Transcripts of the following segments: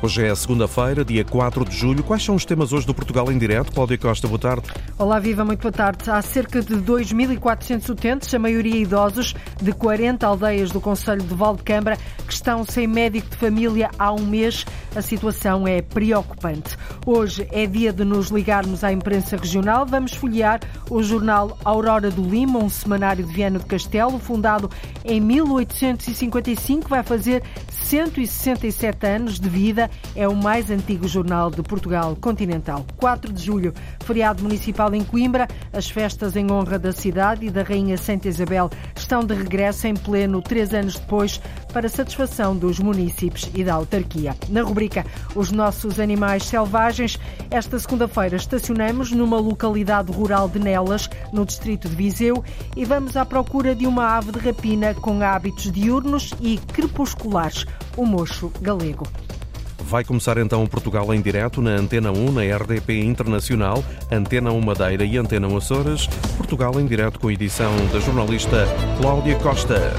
Hoje é segunda-feira, dia 4 de julho. Quais são os temas hoje do Portugal em Direto? Cláudia Costa, boa tarde. Olá, Viva, muito boa tarde. Há cerca de 2.400 utentes, a maioria idosos, de 40 aldeias do Conselho de Valdecambra, que estão sem médico de família há um mês. A situação é preocupante. Hoje é dia de nos ligarmos à imprensa regional. Vamos folhear o jornal Aurora do Lima, um semanário de Viana do Castelo, fundado em 1855, vai fazer 167 anos de vida, é o mais antigo jornal de Portugal continental. 4 de julho, feriado municipal em Coimbra, as festas em honra da cidade e da Rainha Santa Isabel estão de regresso em pleno três anos depois para satisfação dos municípios e da autarquia. Na rubrica Os Nossos Animais Selvagens, esta segunda-feira estacionamos numa localidade rural de Nelas, no distrito de Viseu, e vamos à procura de uma ave de rapina com hábitos diurnos e crepusculares o mocho galego. Vai começar então Portugal em direto na Antena 1, na RDP Internacional, Antena 1 Madeira e Antena 1 Açores. Portugal em direto com edição da jornalista Cláudia Costa.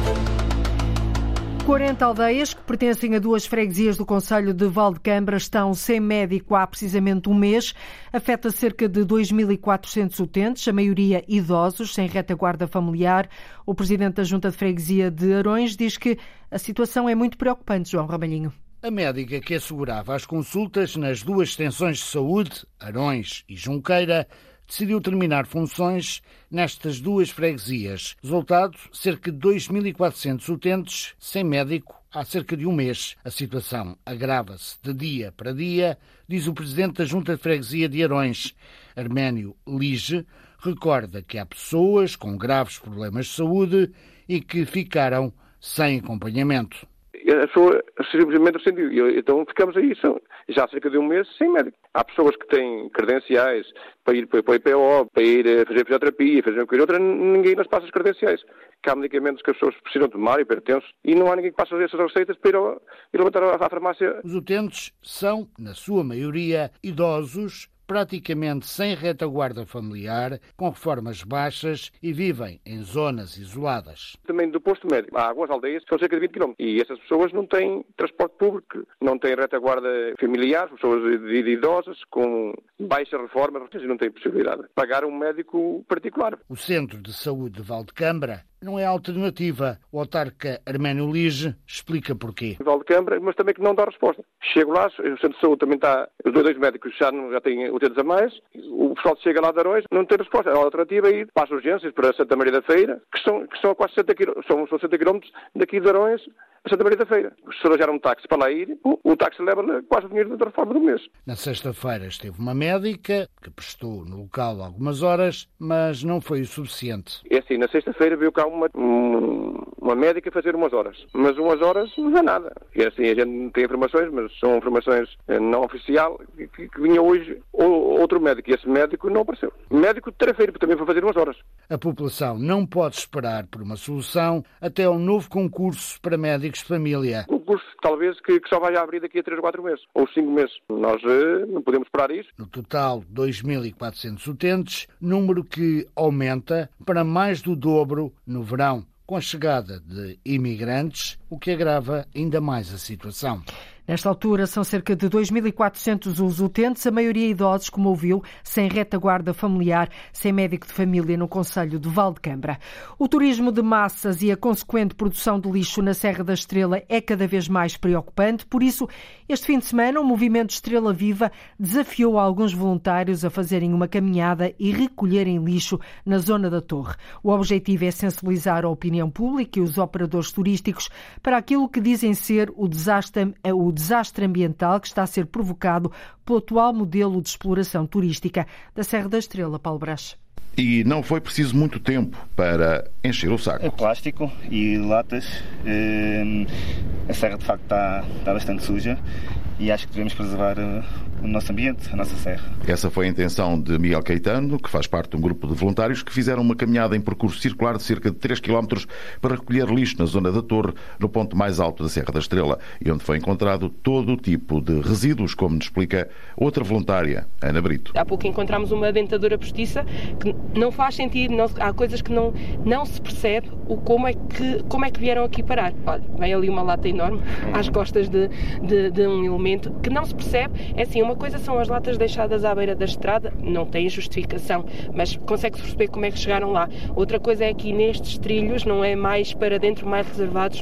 40 aldeias que pertencem a duas freguesias do Conselho de Valdecambra estão sem médico há precisamente um mês. Afeta cerca de 2.400 utentes, a maioria idosos, sem retaguarda familiar. O presidente da Junta de Freguesia de Arões diz que a situação é muito preocupante, João Ramalhinho. A médica que assegurava as consultas nas duas extensões de saúde, Arões e Junqueira, decidiu terminar funções nestas duas freguesias. Resultado, cerca de 2.400 utentes sem médico há cerca de um mês. A situação agrava-se de dia para dia, diz o presidente da Junta de Freguesia de Arões, Arménio Lige, recorda que há pessoas com graves problemas de saúde e que ficaram sem acompanhamento a pessoa simplesmente rescindiu. Então ficamos aí, são, já há cerca de um mês, sem médico. Há pessoas que têm credenciais para ir para o IPO, para ir a fazer fisioterapia, fazer uma coisa outra, ninguém nos passa as credenciais. Que há medicamentos que as pessoas precisam tomar, hipertensos, e não há ninguém que passe essas receitas para ir, ir levantar à farmácia. Os utentes são, na sua maioria, idosos praticamente sem retaguarda familiar, com reformas baixas e vivem em zonas isoladas. Também do posto médico. Há algumas aldeias que são cerca de 20 km e essas pessoas não têm transporte público, não têm retaguarda familiar, pessoas idosas com baixa reforma não têm possibilidade de pagar um médico particular. O Centro de Saúde de Valdecambra não é alternativa. O autarca Arménio Lige explica porquê. Valdecambra, mas também que não dá resposta. Chego lá, o centro de saúde também está, os dois médicos já, não, já têm utentes a mais, o pessoal chega lá de Arões, não tem resposta. A alternativa é ir para as urgências, para Santa Maria da Feira, que são, que são a quase 60 km, são 60 km daqui de Arões, a Santa Maria da Feira. Se arranjar um táxi para lá ir, o, o táxi leva quase o dinheiro da reforma do mês. Na sexta-feira esteve uma médica que prestou no local algumas horas, mas não foi o suficiente. É assim, na sexta-feira veio cá uma, uma médica fazer umas horas, mas umas horas não é nada. E assim, a gente tem informações, mas são informações eh, não oficial, que, que vinha hoje outro médico e esse médico não apareceu. Médico de terça-feira também foi fazer umas horas. A população não pode esperar por uma solução até ao novo concurso para médicos de família. Concurso, talvez, que, que só vai abrir daqui a 3 ou 4 meses, ou 5 meses. Nós uh, não podemos esperar isso. No total, 2.400 utentes, número que aumenta para mais do dobro no verão, com a chegada de imigrantes, o que agrava ainda mais a situação. Nesta altura, são cerca de 2.400 os utentes, a maioria idosos, como ouviu, sem retaguarda familiar, sem médico de família no Conselho de Valdecambra. O turismo de massas e a consequente produção de lixo na Serra da Estrela é cada vez mais preocupante, por isso, este fim de semana, o movimento Estrela Viva desafiou alguns voluntários a fazerem uma caminhada e recolherem lixo na zona da Torre. O objetivo é sensibilizar a opinião pública e os operadores turísticos para aquilo que dizem ser o desastre, o desastre ambiental que está a ser provocado pelo atual modelo de exploração turística da Serra da Estrela, Paulo Brás. E não foi preciso muito tempo para encher o saco. É plástico e latas. Hum, a serra de facto está, está bastante suja e acho que devemos preservar o nosso ambiente, a nossa serra. Essa foi a intenção de Miguel Caetano, que faz parte de um grupo de voluntários que fizeram uma caminhada em percurso circular de cerca de 3 km para recolher lixo na zona da Torre, no ponto mais alto da Serra da Estrela, e onde foi encontrado todo o tipo de resíduos, como nos explica outra voluntária, Ana Brito. Há pouco encontramos uma dentadura postiça que não faz sentido, não, há coisas que não, não se percebe o como é, que, como é que vieram aqui parar. Olha, vem ali uma lata enorme às costas de, de, de um elemento que não se percebe. É assim, uma coisa são as latas deixadas à beira da estrada, não tem justificação, mas consegue-se perceber como é que chegaram lá. Outra coisa é que nestes trilhos não é mais para dentro, mais reservados,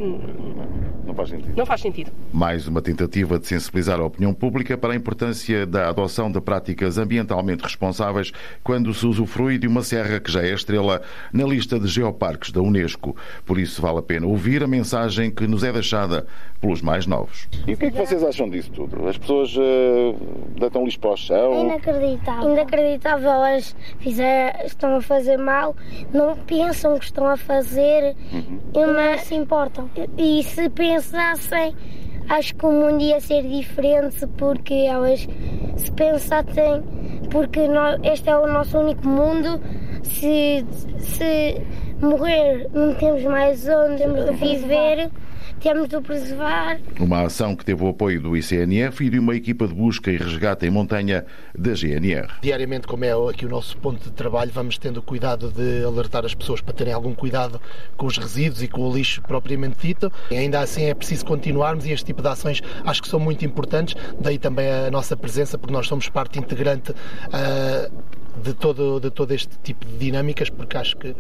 não faz sentido. Não faz sentido. Mais uma tentativa de sensibilizar a opinião pública para a importância da adoção de práticas ambientalmente responsáveis quando se usufrui de uma serra que já é estrela na lista de geoparques da Unesco. Por isso vale a pena ouvir a mensagem que nos é deixada pelos mais novos. E o que é que vocês acham disso tudo? As pessoas uh, deitam lixo para o chão? Inacreditável. Inacreditável. Elas fizer, estão a fazer mal, não pensam que estão a fazer, uhum. mas se importam. E se pensassem, acho que o mundo ia ser diferente porque elas se pensassem, porque nós, este é o nosso único mundo, se, se morrer não temos mais onde viver temos de o preservar. Uma ação que teve o apoio do ICNF e de uma equipa de busca e resgate em montanha da GNR. Diariamente, como é aqui o nosso ponto de trabalho, vamos tendo cuidado de alertar as pessoas para terem algum cuidado com os resíduos e com o lixo propriamente dito. E ainda assim é preciso continuarmos e este tipo de ações acho que são muito importantes, daí também a nossa presença, porque nós somos parte integrante uh, de, todo, de todo este tipo de dinâmicas, porque acho que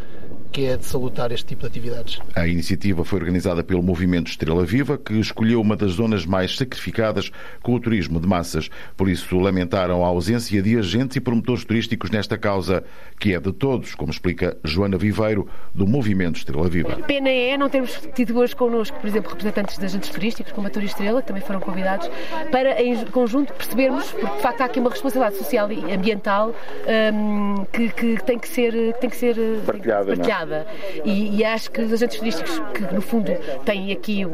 que é de salutar este tipo de atividades. A iniciativa foi organizada pelo Movimento Estrela Viva, que escolheu uma das zonas mais sacrificadas com o turismo de massas. Por isso, lamentaram a ausência de agentes e promotores turísticos nesta causa, que é de todos, como explica Joana Viveiro, do Movimento Estrela Viva. Pena é não termos tido hoje connosco, por exemplo, representantes de agentes turísticos, como a Tour Estrela, que também foram convidados, para em conjunto percebermos, porque de facto há aqui uma responsabilidade social e ambiental um, que, que, tem que ser, tem que ser partilhada. partilhada e, e, acho que os agentes turísticos, que no fundo têm aqui o,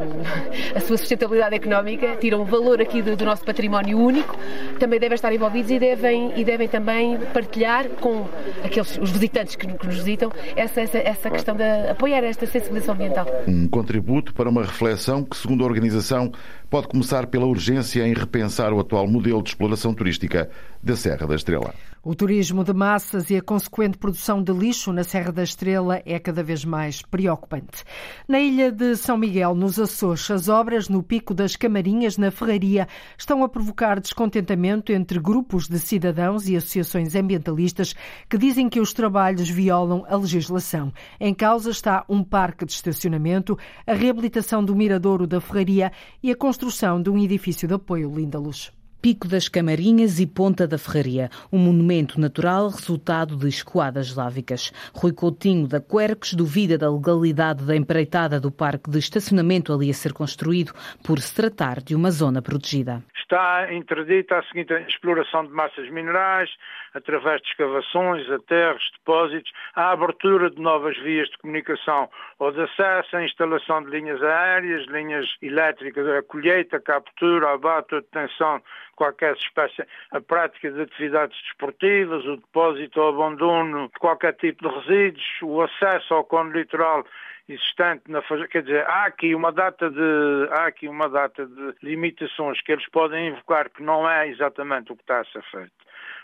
a sua sustentabilidade económica, tiram valor aqui do, do, nosso património único, também devem estar envolvidos e devem, e devem também partilhar com aqueles, os visitantes que, que nos visitam essa, essa, essa questão de apoiar esta sensibilização ambiental. Um contributo para uma reflexão que, segundo a organização, pode começar pela urgência em repensar o atual modelo de exploração turística da Serra da Estrela. O turismo de massas e a consequente produção de lixo na Serra da Estrela é cada vez mais preocupante. Na ilha de São Miguel, nos Açores, as obras no Pico das Camarinhas, na Ferraria, estão a provocar descontentamento entre grupos de cidadãos e associações ambientalistas que dizem que os trabalhos violam a legislação. Em causa está um parque de estacionamento, a reabilitação do miradouro da Ferraria e a construção de um edifício de apoio Linda Luz. Pico das Camarinhas e Ponta da Ferraria, um monumento natural resultado de escoadas eslávicas. Rui Coutinho da Quercos duvida da legalidade da empreitada do parque de estacionamento ali a ser construído por se tratar de uma zona protegida. Está interdita a seguinte exploração de massas minerais, através de escavações, aterros, depósitos, a abertura de novas vias de comunicação ou de acesso, a instalação de linhas aéreas, linhas elétricas, a colheita, a captura, a abate, a detenção qualquer espécie, a prática de atividades desportivas, o depósito ou abandono de qualquer tipo de resíduos, o acesso ao cone litoral existente na quer dizer, há aqui uma data de há aqui uma data de limitações que eles podem invocar que não é exatamente o que está a ser feito.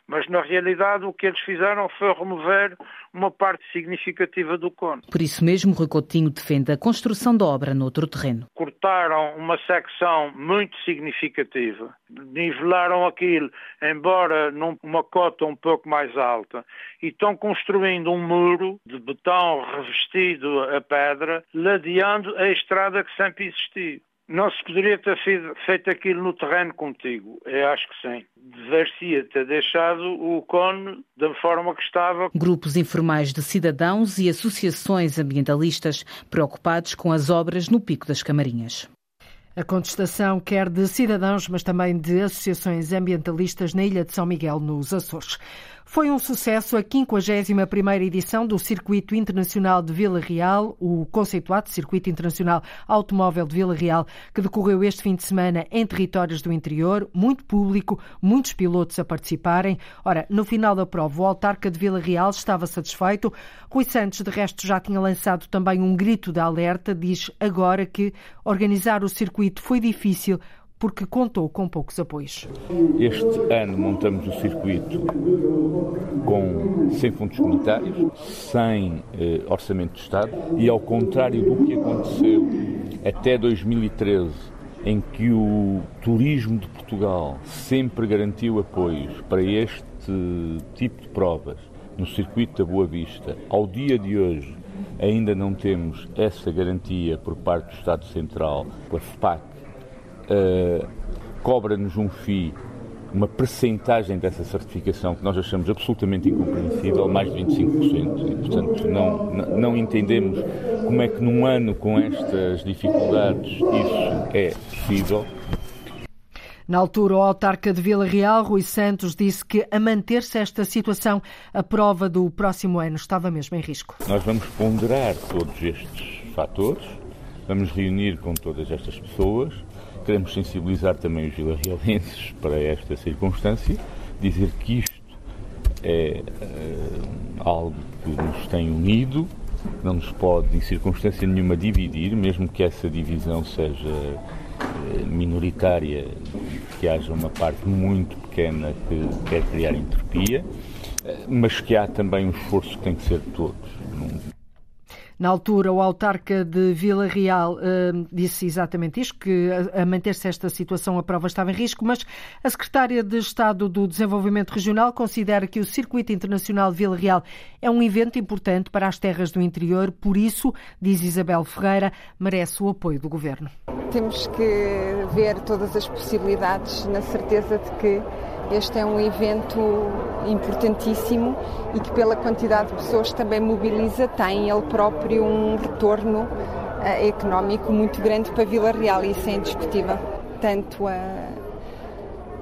Mas, na realidade, o que eles fizeram foi remover uma parte significativa do cone. Por isso mesmo, Rui Coutinho defende a construção da obra noutro terreno. Cortaram uma secção muito significativa, nivelaram aquilo, embora numa cota um pouco mais alta, e estão construindo um muro de betão revestido a pedra, ladeando a estrada que sempre existiu. Não se poderia ter feito aquilo no terreno contigo? Eu acho que sim. Deveria ter deixado o cone da forma que estava. Grupos informais de cidadãos e associações ambientalistas preocupados com as obras no Pico das Camarinhas. A contestação quer de cidadãos, mas também de associações ambientalistas na ilha de São Miguel, nos Açores. Foi um sucesso a 51ª edição do Circuito Internacional de Vila Real, o conceituado Circuito Internacional Automóvel de Vila Real, que decorreu este fim de semana em territórios do interior, muito público, muitos pilotos a participarem. Ora, no final da prova, o autarca de Vila Real estava satisfeito. Rui Santos, de resto, já tinha lançado também um grito de alerta, diz agora que organizar o circuito foi difícil porque contou com poucos apoios. Este ano montamos o circuito com sem fundos comunitários, sem eh, orçamento de Estado e ao contrário do que aconteceu até 2013, em que o turismo de Portugal sempre garantiu apoios para este tipo de provas no circuito da Boa Vista, ao dia de hoje ainda não temos essa garantia por parte do Estado Central, pela FPAC, uh, cobra-nos um FII, uma percentagem dessa certificação que nós achamos absolutamente incompreensível, mais de 25%. E, portanto, não, não entendemos como é que num ano com estas dificuldades isso é possível. Na altura, o autarca de Vila Real, Rui Santos, disse que a manter-se esta situação, a prova do próximo ano estava mesmo em risco. Nós vamos ponderar todos estes fatores, vamos reunir com todas estas pessoas, queremos sensibilizar também os vilarrealenses para esta circunstância, dizer que isto é uh, algo que nos tem unido, não nos pode, em circunstância nenhuma, dividir, mesmo que essa divisão seja uh, minoritária, que haja uma parte muito pequena que quer criar entropia, uh, mas que há também um esforço que tem que ser de todos. Na altura, o autarca de Vila Real uh, disse exatamente isto, que a, a manter-se esta situação a prova estava em risco, mas a secretária de Estado do Desenvolvimento Regional considera que o Circuito Internacional de Vila Real é um evento importante para as terras do interior, por isso, diz Isabel Ferreira, merece o apoio do Governo. Temos que ver todas as possibilidades na certeza de que este é um evento importantíssimo e que, pela quantidade de pessoas que também mobiliza, tem ele próprio um retorno uh, económico muito grande para Vila Real e isso é indiscutível. Tanto a,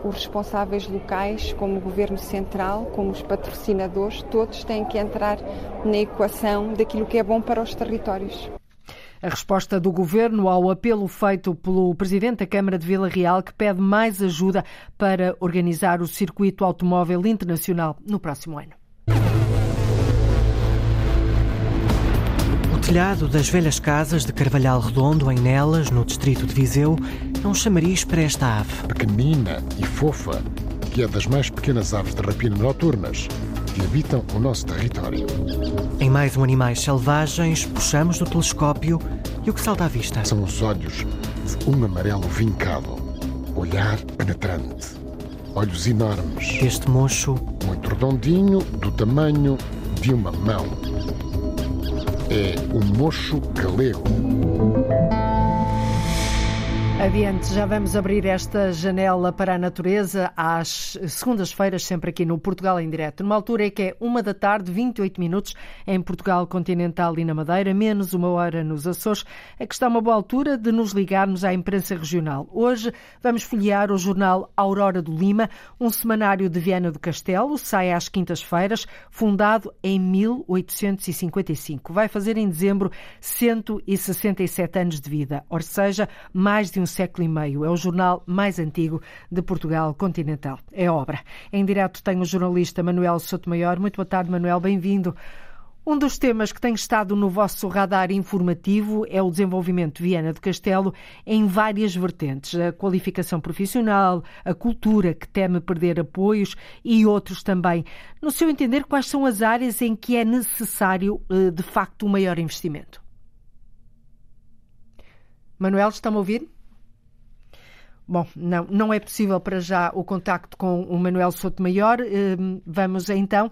os responsáveis locais, como o Governo Central, como os patrocinadores, todos têm que entrar na equação daquilo que é bom para os territórios. A resposta do governo ao apelo feito pelo presidente da Câmara de Vila Real, que pede mais ajuda para organizar o circuito automóvel internacional no próximo ano. O telhado das velhas casas de Carvalhal Redondo, em Nelas, no distrito de Viseu, é um chamariz para esta ave. Pequenina e fofa, que é das mais pequenas aves de rapina noturnas que habitam o nosso território. Em mais um Animais Selvagens, puxamos do telescópio e o que salta à vista? São os olhos de um amarelo vincado, olhar penetrante, olhos enormes. Este mocho. Muito redondinho, do tamanho de uma mão. É o mocho galego. Adiante, já vamos abrir esta janela para a natureza às segundas-feiras, sempre aqui no Portugal em Direto. Numa altura em que é uma da tarde, 28 minutos em Portugal continental e na Madeira, menos uma hora nos Açores, é que está uma boa altura de nos ligarmos à imprensa regional. Hoje vamos folhear o jornal Aurora do Lima, um semanário de Viana do Castelo, sai às quintas-feiras, fundado em 1855. Vai fazer em dezembro 167 anos de vida, ou seja, mais de um século e meio. É o jornal mais antigo de Portugal continental. É obra. Em direto tem o jornalista Manuel Sotomayor. Muito boa tarde, Manuel. Bem-vindo. Um dos temas que tem estado no vosso radar informativo é o desenvolvimento de Viana do Castelo em várias vertentes. A qualificação profissional, a cultura que teme perder apoios e outros também. No seu entender, quais são as áreas em que é necessário, eh, de facto, um maior investimento? Manuel, está-me a ouvir? Bom, não, não é possível para já o contacto com o Manuel Souto Maior. Ehm, vamos então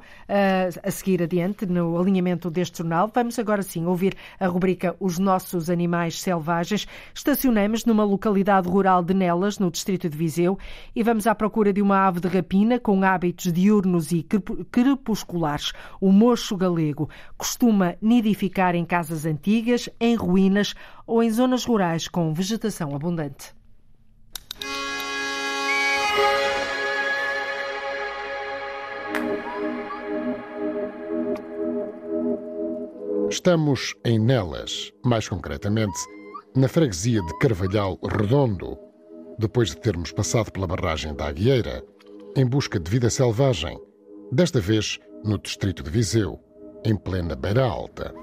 a seguir adiante no alinhamento deste jornal. Vamos agora sim ouvir a rubrica Os Nossos Animais Selvagens. Estacionamos numa localidade rural de Nelas, no distrito de Viseu, e vamos à procura de uma ave de rapina com hábitos diurnos e crepusculares. O mocho galego costuma nidificar em casas antigas, em ruínas ou em zonas rurais com vegetação abundante. Estamos em Nelas, mais concretamente na freguesia de Carvalhal Redondo, depois de termos passado pela barragem da Agueira, em busca de vida selvagem, desta vez no distrito de Viseu, em plena Beira Alta.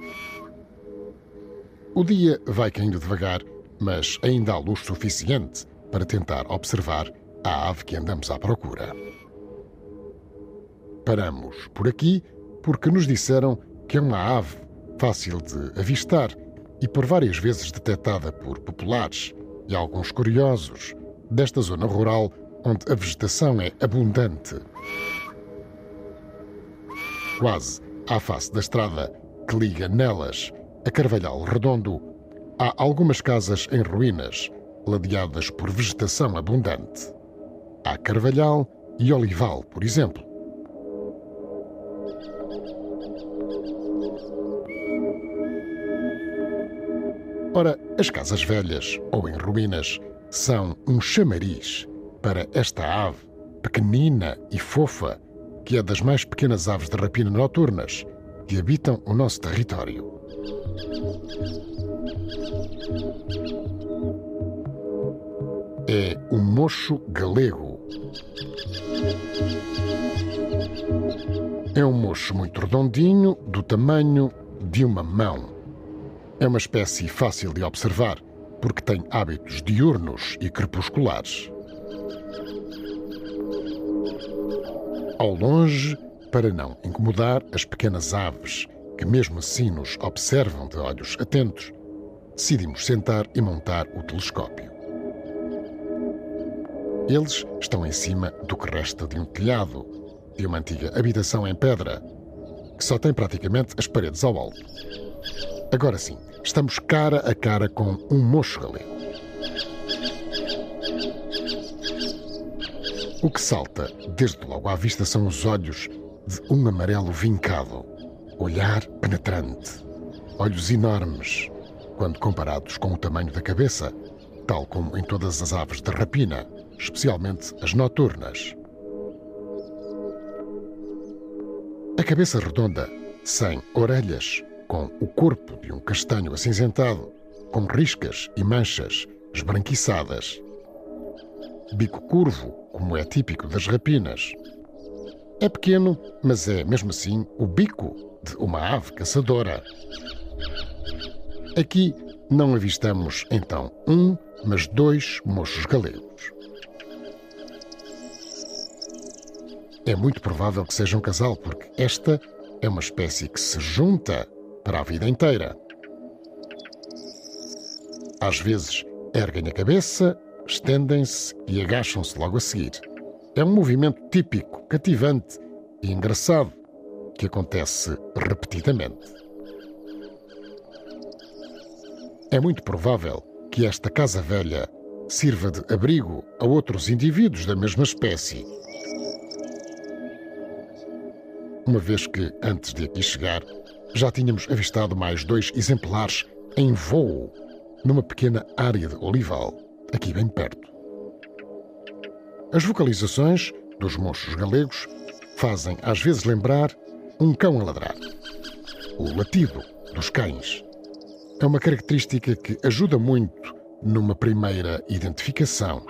O dia vai caindo devagar, mas ainda há luz suficiente para tentar observar a ave que andamos à procura. Paramos por aqui porque nos disseram que é uma ave fácil de avistar e por várias vezes detectada por populares e alguns curiosos desta zona rural onde a vegetação é abundante. Quase à face da estrada que liga Nelas a Carvalhal Redondo, há algumas casas em ruínas, ladeadas por vegetação abundante. Há Carvalhal e Olival, por exemplo. Ora, as casas velhas ou em ruínas são um chamariz para esta ave, pequenina e fofa, que é das mais pequenas aves de rapina noturnas que habitam o nosso território. É o mocho galego. É um mocho muito redondinho, do tamanho de uma mão. É uma espécie fácil de observar, porque tem hábitos diurnos e crepusculares. Ao longe, para não incomodar as pequenas aves que mesmo assim nos observam de olhos atentos, decidimos sentar e montar o telescópio. Eles estão em cima do que resta de um telhado, de uma antiga habitação em pedra, que só tem praticamente as paredes ao alto. Agora sim, estamos cara a cara com um mocho galego. O que salta desde logo à vista são os olhos de um amarelo vincado, olhar penetrante, olhos enormes, quando comparados com o tamanho da cabeça, tal como em todas as aves de rapina, especialmente as noturnas. A cabeça redonda, sem orelhas, com o corpo de um castanho acinzentado, com riscas e manchas esbranquiçadas. Bico curvo, como é típico das rapinas. É pequeno, mas é mesmo assim o bico de uma ave caçadora. Aqui não avistamos então um, mas dois mochos galegos. É muito provável que seja um casal, porque esta é uma espécie que se junta para a vida inteira. Às vezes erguem a cabeça, estendem-se e agacham-se logo a seguir. É um movimento típico, cativante e engraçado que acontece repetidamente. É muito provável que esta casa velha sirva de abrigo a outros indivíduos da mesma espécie. Uma vez que, antes de aqui chegar, já tínhamos avistado mais dois exemplares em voo numa pequena área de olival, aqui bem perto. As vocalizações dos mochos galegos fazem às vezes lembrar um cão a ladrar. O latido dos cães é uma característica que ajuda muito numa primeira identificação.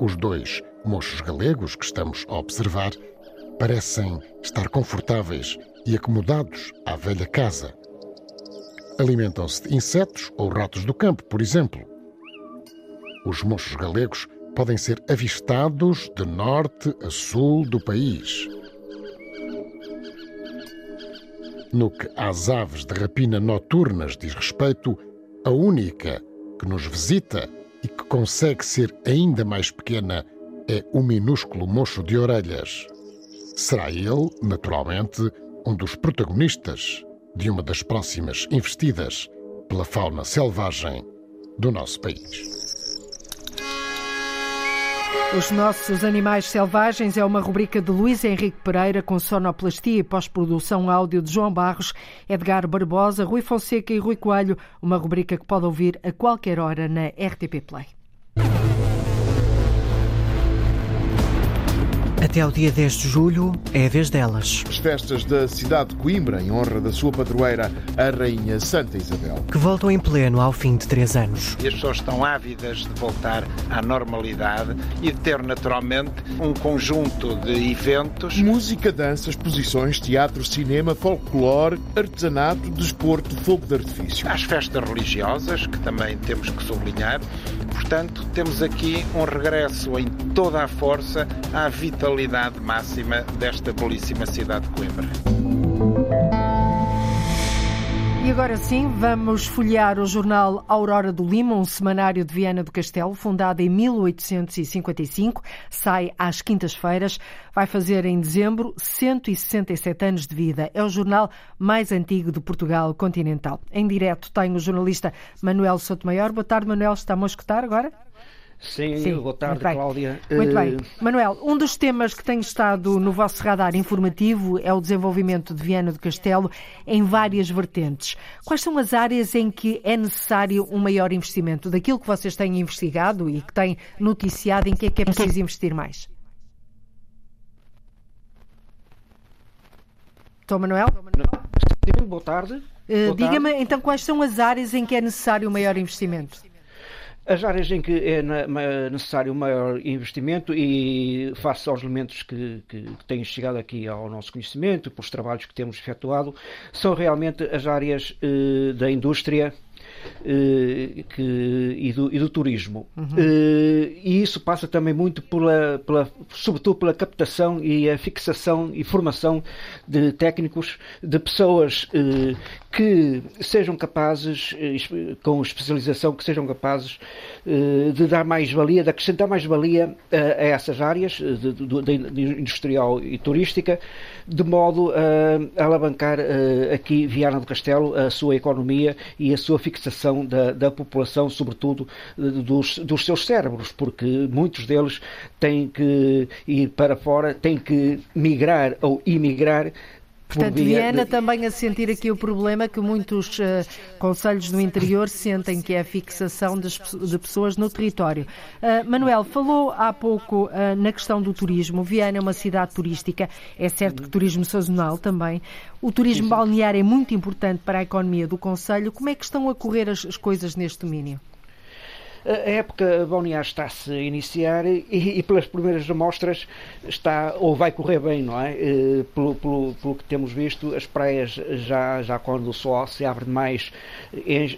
Os dois mochos galegos que estamos a observar parecem estar confortáveis e acomodados à velha casa. Alimentam-se de insetos ou ratos do campo, por exemplo. Os mochos galegos podem ser avistados de norte a sul do país. No que às aves de rapina noturnas diz respeito, a única que nos visita e que consegue ser ainda mais pequena é o minúsculo mocho de orelhas. Será ele, naturalmente, um dos protagonistas de uma das próximas investidas pela fauna selvagem do nosso país. Os nossos animais selvagens é uma rubrica de Luís Henrique Pereira com sonoplastia e pós-produção áudio de João Barros, Edgar Barbosa, Rui Fonseca e Rui Coelho, uma rubrica que pode ouvir a qualquer hora na RTP Play. Até ao dia 10 de julho é a vez delas. As festas da cidade de Coimbra, em honra da sua padroeira, a Rainha Santa Isabel. Que voltam em pleno ao fim de três anos. E as pessoas estão ávidas de voltar à normalidade e de ter naturalmente um conjunto de eventos. Música, dança, exposições, teatro, cinema, folclore, artesanato, desporto, fogo de artifício. As festas religiosas, que também temos que sublinhar. Portanto, temos aqui um regresso em toda a força à vitalidade máxima desta belíssima cidade de Coimbra. E agora sim, vamos folhear o jornal Aurora do Lima, um semanário de Viana do Castelo, fundado em 1855, sai às quintas-feiras, vai fazer em dezembro 167 anos de vida. É o jornal mais antigo de Portugal continental. Em direto tem o jornalista Manuel Sotomayor. Boa tarde, Manuel. Está-me a escutar agora? Sim, Sim, boa tarde, muito Cláudia. Muito bem. Manuel, um dos temas que tem estado no vosso radar informativo é o desenvolvimento de Viana do Castelo em várias vertentes. Quais são as áreas em que é necessário um maior investimento? Daquilo que vocês têm investigado e que têm noticiado, em que é que é preciso investir mais? Estou, Manuel? Sim, boa tarde. Uh, Diga-me, então, quais são as áreas em que é necessário um maior investimento? As áreas em que é necessário maior investimento e face aos elementos que, que, que, têm chegado aqui ao nosso conhecimento, pelos trabalhos que temos efetuado, são realmente as áreas eh, da indústria, que, e, do, e, do, turismo. Uhum. Eh, e isso passa também muito pela, pela, sobretudo pela captação e a fixação e formação de técnicos, de pessoas eh, que sejam capazes, com especialização, que sejam capazes de dar mais valia, de acrescentar mais valia a, a essas áreas de, de, de industrial e turística, de modo a, a alavancar aqui Viana do Castelo a sua economia e a sua fixação da, da população, sobretudo dos, dos seus cérebros, porque muitos deles têm que ir para fora, têm que migrar ou imigrar Portanto, Viana também a sentir aqui o problema que muitos uh, conselhos do interior sentem que é a fixação de, de pessoas no território. Uh, Manuel, falou há pouco uh, na questão do turismo. Viana é uma cidade turística, é certo que turismo sazonal também. O turismo balnear é muito importante para a economia do Conselho. Como é que estão a correr as, as coisas neste domínio? A época balnear está-se a iniciar e, e, pelas primeiras amostras está ou vai correr bem, não é? Eh, pelo, pelo, pelo, que temos visto, as praias já, já quando o sol se abre mais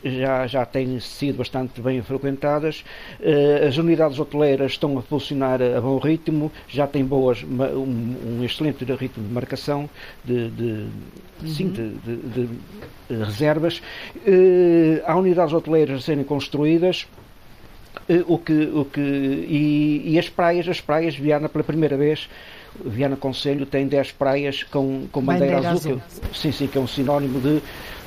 já, já têm sido bastante bem frequentadas. Eh, as unidades hoteleiras estão a funcionar a bom ritmo, já têm boas, um, um excelente ritmo de marcação de, de, uhum. sim, de, de, de reservas. Eh, há unidades hoteleiras a serem construídas. Eh, o que, o que, e, e, as praias, as praias, Viana pela primeira vez, Viana Conselho tem 10 praias com, com bandeira, bandeira azul, azul. Que, sim, sim, que é um sinónimo de,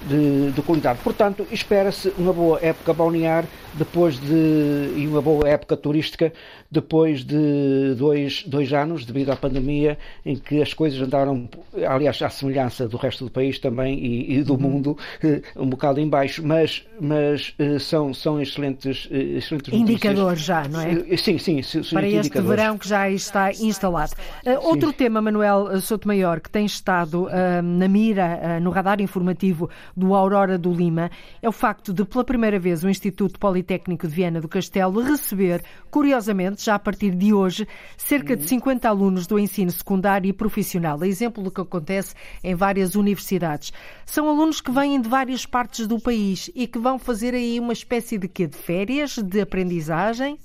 de, de qualidade. Portanto, espera-se uma boa época balnear depois de e uma boa época turística depois de dois, dois anos devido à pandemia em que as coisas andaram aliás à semelhança do resto do país também e, e do uhum. mundo eh, um bocado em baixo. Mas mas eh, são são excelentes eh, excelentes indicadores já não é? Sim sim, sim para este verão que já está instalado. Uh, outro tema Manuel Sotomayor que tem estado uh, na mira uh, no radar informativo do Aurora do Lima é o facto de, pela primeira vez, o Instituto Politécnico de Viana do Castelo receber, curiosamente, já a partir de hoje, cerca de 50 alunos do ensino secundário e profissional, exemplo do que acontece em várias universidades. São alunos que vêm de várias partes do país e que vão fazer aí uma espécie de quê? De férias, de aprendizagem?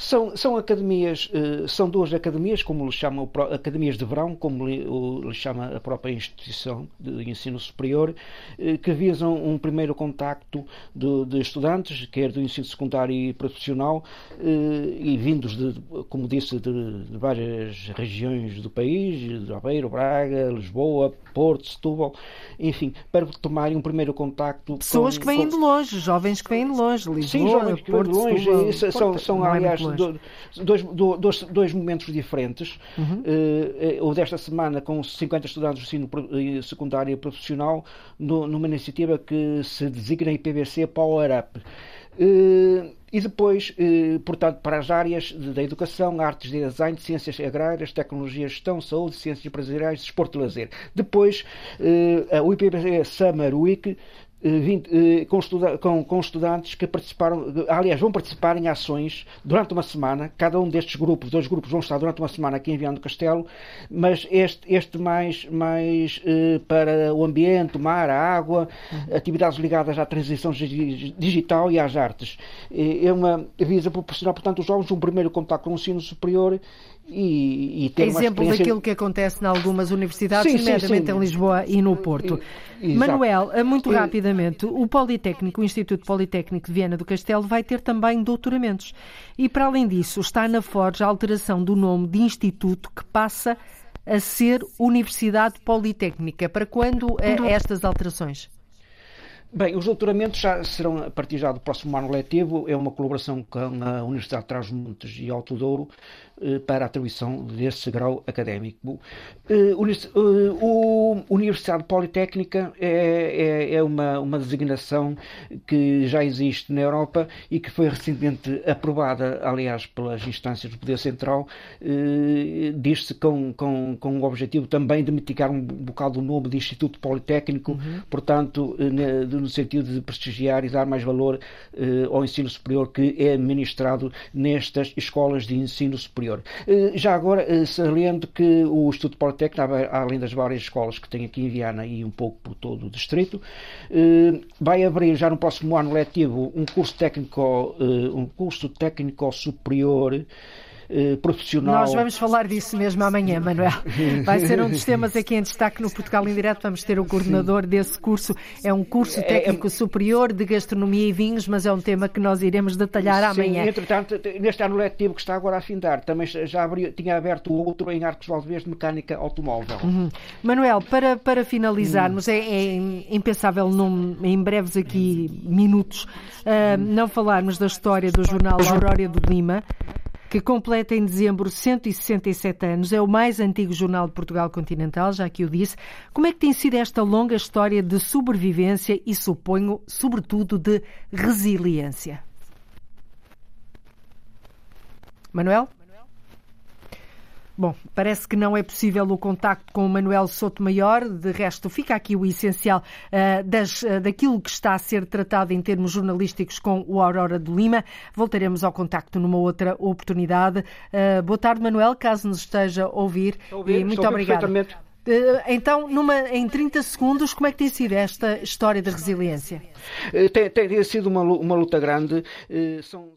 São, são academias, eh, são duas academias, como lhe chamam, academias de verão, como lhe, chama a própria instituição de ensino superior, eh, que visam um primeiro contacto de, de estudantes, quer do ensino secundário e profissional, eh, e vindos, de, como disse, de, de várias regiões do país, de Aveiro, Braga, Lisboa, Porto, Setúbal, enfim, para tomarem um primeiro contacto. Pessoas com, que vêm com... de longe, jovens que vêm de longe, Lisboa, Sim, jovens que vêm de longe, Setúbal, são, Porto, são aliás, dois, dois, dois momentos diferentes. Uhum. Uh, o desta semana com 50 estudantes de ensino eh, secundário e profissional, no, numa iniciativa que se designa IPVC Power Up. E depois, portanto, para as áreas da educação, artes de design, ciências agrárias, tecnologia, gestão, saúde, ciências empresariais, desporto e lazer. Depois, o IPBC Summer Week 20, eh, com, estuda com, com, estudantes que participaram, aliás, vão participar em ações durante uma semana. Cada um destes grupos, dois grupos, vão estar durante uma semana aqui em Viana do Castelo, mas este, este mais, mais eh, para o ambiente, o mar, a água, uhum. atividades ligadas à transição digital e às artes. É uma visa proporcionar, portanto, aos jovens um primeiro contato com o ensino superior e, e ter Exemplo experiência... daquilo que acontece em algumas universidades, sim, nomeadamente em Lisboa e no Porto. Manuel, eh, muito rapidamente, o Politécnico, o Instituto Politécnico de Viana do Castelo, vai ter também doutoramentos. E, para além disso, está na Forja a alteração do nome de instituto que passa a ser Universidade Politécnica. Para quando é estas alterações? Bem, os doutoramentos já serão a partir já do próximo ano letivo, é uma colaboração com a Universidade de Trás-Montes e Alto Douro, para a atribuição desse grau académico. Eh, o Universidade Politécnica é, é, é uma, uma designação que já existe na Europa e que foi recentemente aprovada, aliás, pelas instâncias do Poder Central, eh, diz-se com, com, com o objetivo também de mitigar um bocado o nome de Instituto Politécnico, uhum. portanto, no sentido de prestigiar e dar mais valor ao ensino superior que é administrado nestas escolas de ensino superior superior. Eh, já agora, eh, saliento que o Instituto Politécnico, além das várias escolas que tem aqui em Viana e um pouco por todo o distrito, eh, vai abrir já no próximo ano letivo um curso técnico, um curso técnico superior eh, profissional. Nós vamos falar disso mesmo amanhã, Manuel. Vai ser um dos temas aqui em destaque no Portugal em Direto. Vamos ter o coordenador Sim. desse curso. É um curso técnico é, é... superior de gastronomia e vinhos, mas é um tema que nós iremos detalhar Sim, amanhã. Entretanto, neste ano letivo que está agora a findar, também já abriu, tinha aberto outro em Arcos Valdevez de mecânica automóvel. Uhum. Manuel, para, para finalizarmos, hum. é, é, impensável num, em breves aqui minutos uh, não falarmos da história do jornal Aurora do Lima que completa em dezembro 167 anos. É o mais antigo jornal de Portugal continental, já que o disse. Como é que tem sido esta longa história de sobrevivência e, suponho, sobretudo, de resiliência? Manuel? Bom, parece que não é possível o contacto com o Manuel Sotomayor, de resto fica aqui o essencial uh, das, uh, daquilo que está a ser tratado em termos jornalísticos com o Aurora do Lima. Voltaremos ao contacto numa outra oportunidade. Uh, boa tarde, Manuel, caso nos esteja a ouvir. ouvir e muito obrigada. Então, numa, em 30 segundos, como é que tem sido esta história da resiliência? Tem, tem sido uma, uma luta grande. São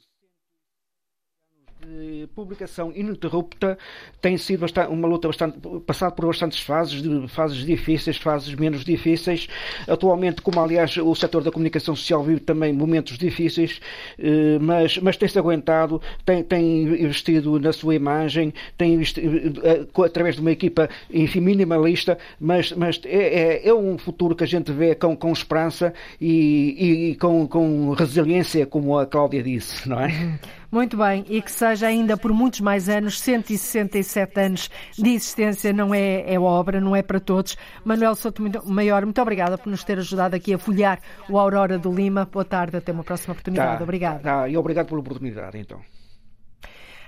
de publicação ininterrupta tem sido bastante, uma luta bastante passado por bastantes fases, fases difíceis, fases menos difíceis. Atualmente, como aliás o setor da comunicação social vive também momentos difíceis, eh, mas, mas tem-se aguentado, tem, tem investido na sua imagem, tem investido, eh, através de uma equipa, enfim, minimalista, mas, mas é, é, é um futuro que a gente vê com, com esperança e, e com, com resiliência, como a Cláudia disse, não é? Muito bem, e que seja ainda por muitos mais anos, 167 anos de existência, não é, é obra, não é para todos. Manuel Souto Maior, muito obrigada por nos ter ajudado aqui a folhear o Aurora do Lima. Boa tarde, até uma próxima oportunidade. Tá, obrigada. Tá, e obrigado pela oportunidade, então.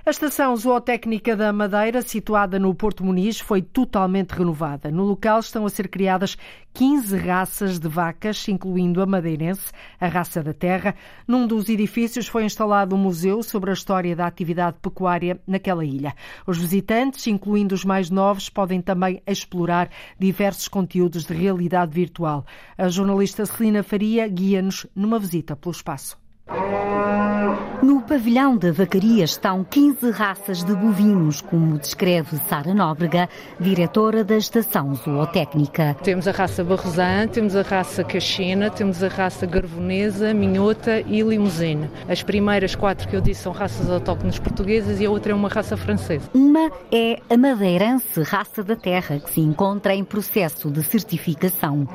A estação zootécnica da Madeira, situada no Porto Muniz, foi totalmente renovada. No local estão a ser criadas 15 raças de vacas, incluindo a madeirense, a raça da terra. Num dos edifícios foi instalado um museu sobre a história da atividade pecuária naquela ilha. Os visitantes, incluindo os mais novos, podem também explorar diversos conteúdos de realidade virtual. A jornalista Celina Faria guia-nos numa visita pelo espaço. No pavilhão da vacaria estão 15 raças de bovinos, como descreve Sara Nóbrega, diretora da estação zootécnica. Temos a raça barrosã, temos a raça cachena, temos a raça garvonesa, minhota e limusine. As primeiras quatro que eu disse são raças autóctones portuguesas e a outra é uma raça francesa. Uma é a madeirense raça da terra, que se encontra em processo de certificação.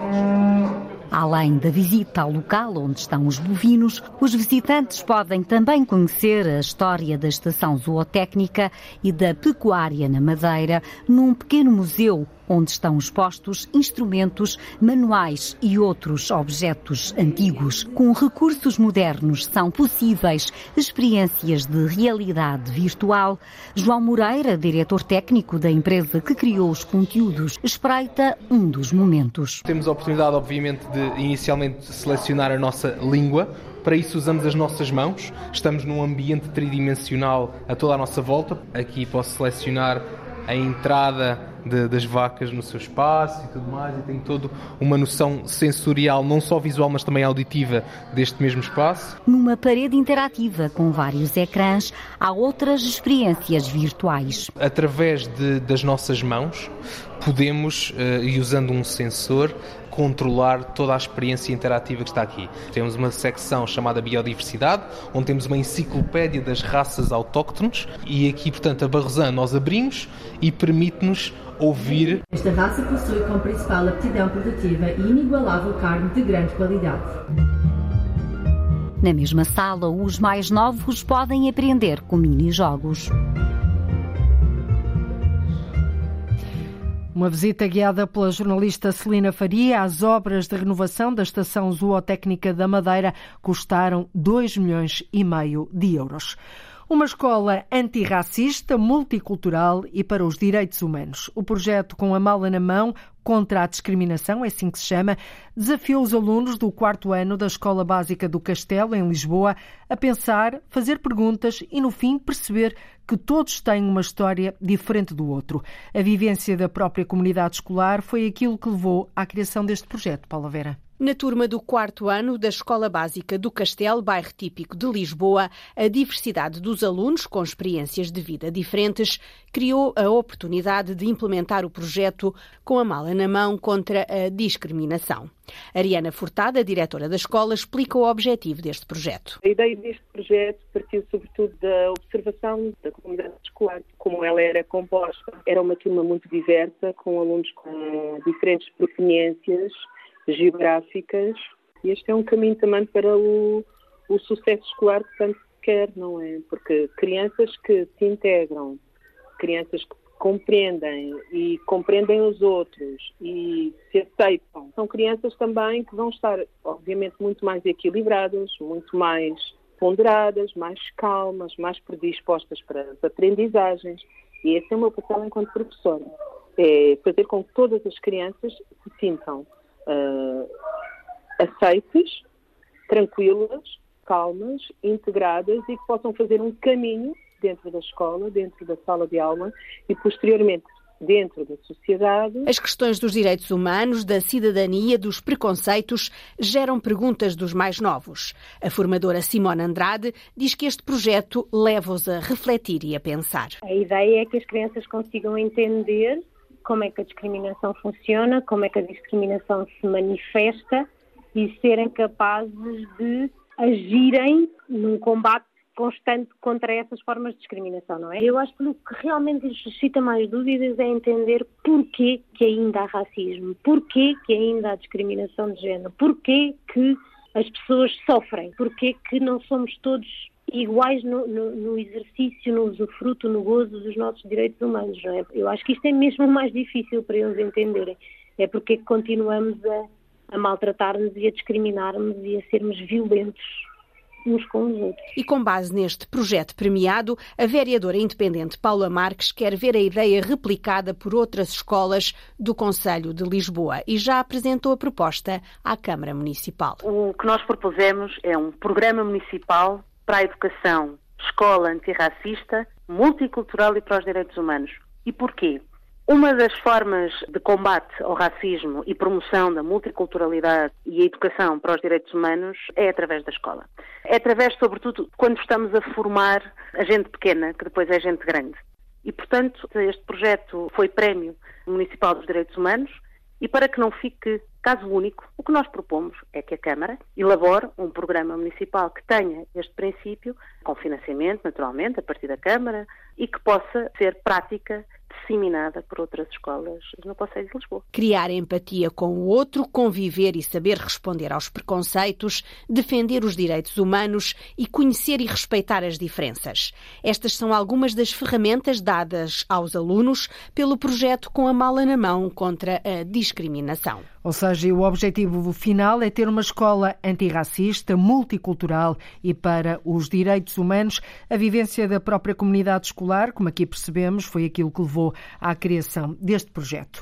Além da visita ao local onde estão os bovinos, os visitantes podem também conhecer a história da estação zootécnica e da pecuária na Madeira num pequeno museu onde estão expostos instrumentos, manuais e outros objetos antigos. Com recursos modernos são possíveis experiências de realidade virtual. João Moreira, diretor técnico da empresa que criou os conteúdos, espreita um dos momentos. Temos a oportunidade, obviamente, de inicialmente selecionar a nossa língua, para isso usamos as nossas mãos. Estamos num ambiente tridimensional a toda a nossa volta. Aqui posso selecionar a entrada de, das vacas no seu espaço e tudo mais, e tenho toda uma noção sensorial, não só visual, mas também auditiva deste mesmo espaço. Numa parede interativa com vários ecrãs, há outras experiências virtuais. Através de, das nossas mãos, podemos, uh, e usando um sensor, controlar toda a experiência interativa que está aqui. Temos uma secção chamada Biodiversidade, onde temos uma enciclopédia das raças autóctones e aqui, portanto, a Barrosan nós abrimos e permite-nos ouvir. Esta raça possui como principal aptidão produtiva e inigualável carne de grande qualidade. Na mesma sala, os mais novos podem aprender com mini-jogos. Uma visita guiada pela jornalista Celina Faria às obras de renovação da Estação Zootécnica da Madeira custaram 2 milhões e meio de euros. Uma escola antirracista, multicultural e para os direitos humanos. O projeto Com a Mala na Mão contra a discriminação, é assim que se chama, desafiou os alunos do quarto ano da Escola Básica do Castelo, em Lisboa, a pensar, fazer perguntas e, no fim, perceber que todos têm uma história diferente do outro. A vivência da própria comunidade escolar foi aquilo que levou à criação deste projeto, Paula Vera. Na turma do quarto ano da Escola Básica do Castelo, bairro típico de Lisboa, a diversidade dos alunos, com experiências de vida diferentes, criou a oportunidade de implementar o projeto com a mala na mão contra a discriminação. Ariana Furtada, diretora da escola, explica o objetivo deste projeto. A ideia deste projeto partiu sobretudo da observação da comunidade escolar, como ela era composta. Era uma turma muito diversa, com alunos com diferentes proveniências geográficas. E este é um caminho também para o, o sucesso escolar que tanto se quer, não é? Porque crianças que se integram, crianças que compreendem e compreendem os outros e se aceitam, são crianças também que vão estar, obviamente, muito mais equilibradas, muito mais ponderadas, mais calmas, mais predispostas para as aprendizagens. E esse é o meu papel enquanto professora. É fazer com que todas as crianças se sintam uh, aceites, tranquilas, calmas, integradas e que possam fazer um caminho dentro da escola, dentro da sala de aula e posteriormente dentro da sociedade. As questões dos direitos humanos, da cidadania, dos preconceitos geram perguntas dos mais novos. A formadora Simone Andrade diz que este projeto leva-os a refletir e a pensar. A ideia é que as crianças consigam entender como é que a discriminação funciona, como é que a discriminação se manifesta e serem capazes de agirem num combate constante contra essas formas de discriminação, não é? Eu acho que o que realmente suscita mais dúvidas é entender porquê que ainda há racismo, porquê que ainda há discriminação de género, porquê que as pessoas sofrem, porquê que não somos todos iguais no, no, no, exercício, no usufruto, no gozo dos nossos direitos humanos. Não é? Eu acho que isto é mesmo mais difícil para eles entenderem. É porque continuamos a, a maltratar-nos e a discriminar-nos e a sermos violentos uns com os outros. E com base neste projeto premiado, a vereadora independente Paula Marques quer ver a ideia replicada por outras escolas do Conselho de Lisboa e já apresentou a proposta à Câmara Municipal. O que nós propusemos é um programa municipal para a educação, escola antirracista, multicultural e para os direitos humanos. E porquê? Uma das formas de combate ao racismo e promoção da multiculturalidade e a educação para os direitos humanos é através da escola. É através, sobretudo, quando estamos a formar a gente pequena, que depois é gente grande. E, portanto, este projeto foi Prémio Municipal dos Direitos Humanos e para que não fique caso único, o que nós propomos é que a Câmara elabore um programa municipal que tenha este princípio, com financiamento, naturalmente, a partir da Câmara, e que possa ser prática disseminada por outras escolas no Conselho de Lisboa. Criar empatia com o outro, conviver e saber responder aos preconceitos, defender os direitos humanos e conhecer e respeitar as diferenças. Estas são algumas das ferramentas dadas aos alunos pelo projeto Com a Mala na Mão contra a Discriminação. Ou seja, o objetivo final é ter uma escola antirracista, multicultural e para os direitos humanos. A vivência da própria comunidade escolar, como aqui percebemos, foi aquilo que levou à criação deste projeto.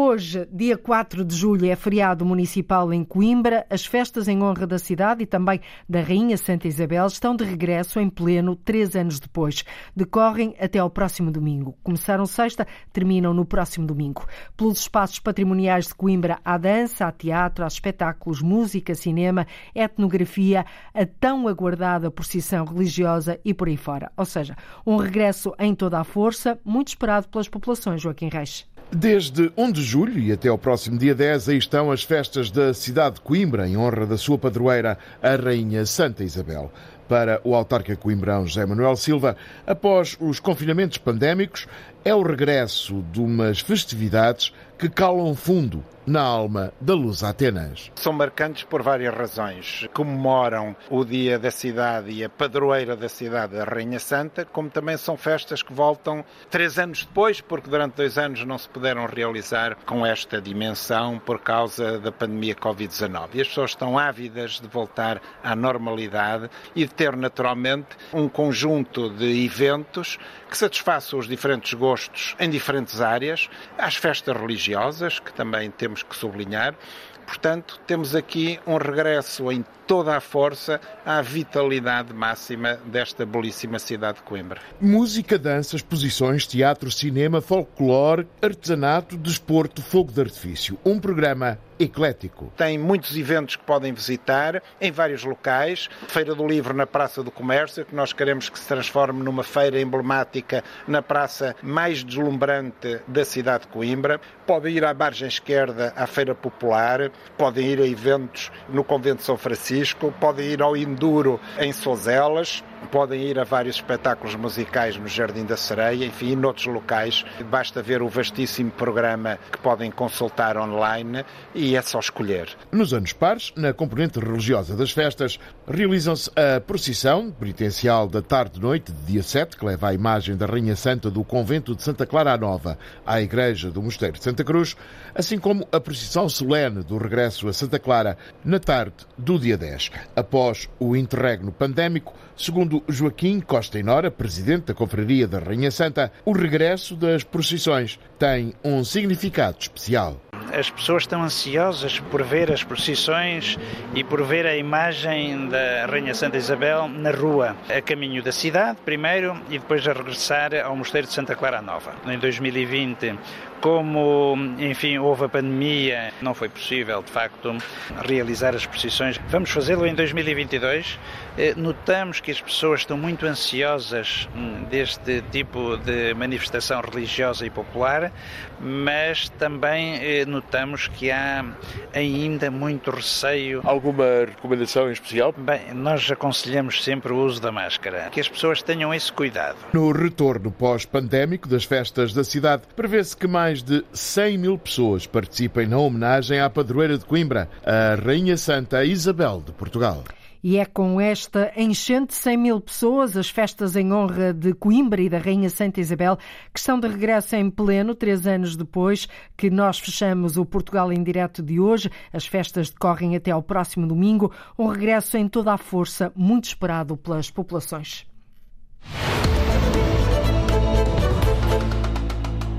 Hoje, dia 4 de julho, é feriado municipal em Coimbra. As festas em honra da cidade e também da Rainha Santa Isabel estão de regresso em pleno três anos depois. Decorrem até ao próximo domingo. Começaram sexta, terminam no próximo domingo. Pelos espaços patrimoniais de Coimbra, há dança, há teatro, há espetáculos, música, cinema, etnografia, a tão aguardada procissão religiosa e por aí fora. Ou seja, um regresso em toda a força, muito esperado pelas populações, Joaquim Reis. Desde 1 de julho e até ao próximo dia 10, aí estão as festas da cidade de Coimbra, em honra da sua padroeira, a Rainha Santa Isabel. Para o autarca coimbrão José Manuel Silva, após os confinamentos pandémicos, é o regresso de umas festividades que calam fundo na alma da Luz Atenas. São marcantes por várias razões. Comemoram o dia da cidade e a padroeira da cidade, a Rainha Santa, como também são festas que voltam três anos depois, porque durante dois anos não se puderam realizar com esta dimensão por causa da pandemia Covid-19. E as pessoas estão ávidas de voltar à normalidade e de ter naturalmente um conjunto de eventos que satisfaçam os diferentes gostos em diferentes áreas, às festas religiosas, que também temos que sublinhar. Portanto, temos aqui um regresso em toda a força à vitalidade máxima desta belíssima cidade de Coimbra. Música, dança, exposições, teatro, cinema, folclore, artesanato, desporto, fogo de artifício. Um programa eclético. Tem muitos eventos que podem visitar em vários locais. Feira do Livro na Praça do Comércio, que nós queremos que se transforme numa feira emblemática na praça mais deslumbrante da cidade de Coimbra. Podem ir à margem esquerda à Feira Popular, podem ir a eventos no Convento de São Francisco, podem ir ao Enduro em Sozelas, podem ir a vários espetáculos musicais no Jardim da Sereia, enfim, noutros locais. Basta ver o vastíssimo programa que podem consultar online e é só escolher. Nos anos pares, na componente religiosa das festas, realizam-se a procissão penitencial da tarde-noite de dia 7, que leva a imagem da Rainha Santa do Convento de Santa Clara Nova à Igreja do Mosteiro de Santa Cruz, assim como a procissão solene do regresso a Santa Clara na tarde do dia 10. Após o interregno pandémico, segundo Joaquim Costa Inora, presidente da Confraria da Rainha Santa, o regresso das procissões tem um significado especial. As pessoas estão ansiosas por ver as procissões e por ver a imagem da Rainha Santa Isabel na rua, a caminho da cidade, primeiro, e depois a regressar ao Mosteiro de Santa Clara Nova. Em 2020, como, enfim, houve a pandemia, não foi possível, de facto, realizar as procissões. Vamos fazê-lo em 2022. Notamos que as pessoas estão muito ansiosas deste tipo de manifestação religiosa e popular, mas também notamos que há ainda muito receio. Alguma recomendação em especial? Bem, nós aconselhamos sempre o uso da máscara, que as pessoas tenham esse cuidado. No retorno pós-pandémico das festas da cidade, prevê-se que mais de 100 mil pessoas participem na homenagem à padroeira de Coimbra, a Rainha Santa Isabel de Portugal. E é com esta enchente de 100 mil pessoas, as festas em honra de Coimbra e da Rainha Santa Isabel, que estão de regresso em pleno, três anos depois, que nós fechamos o Portugal em direto de hoje. As festas decorrem até ao próximo domingo, um regresso em toda a força, muito esperado pelas populações.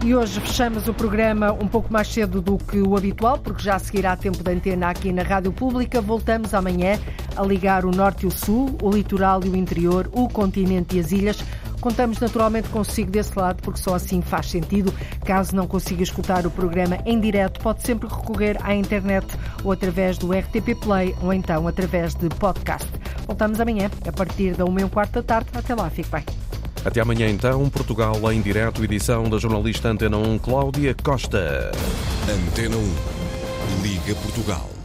E hoje fechamos o programa um pouco mais cedo do que o habitual, porque já seguirá tempo de antena aqui na Rádio Pública. Voltamos amanhã a ligar o Norte e o Sul, o litoral e o interior, o continente e as ilhas. Contamos naturalmente consigo desse lado, porque só assim faz sentido. Caso não consiga escutar o programa em direto, pode sempre recorrer à internet ou através do RTP Play ou então através de podcast. Voltamos amanhã, a partir da 1 e um quarto da tarde. Até lá, fique bem. Até amanhã, então, Portugal em direto, edição da jornalista Antena 1, Cláudia Costa. Antena 1, Liga Portugal.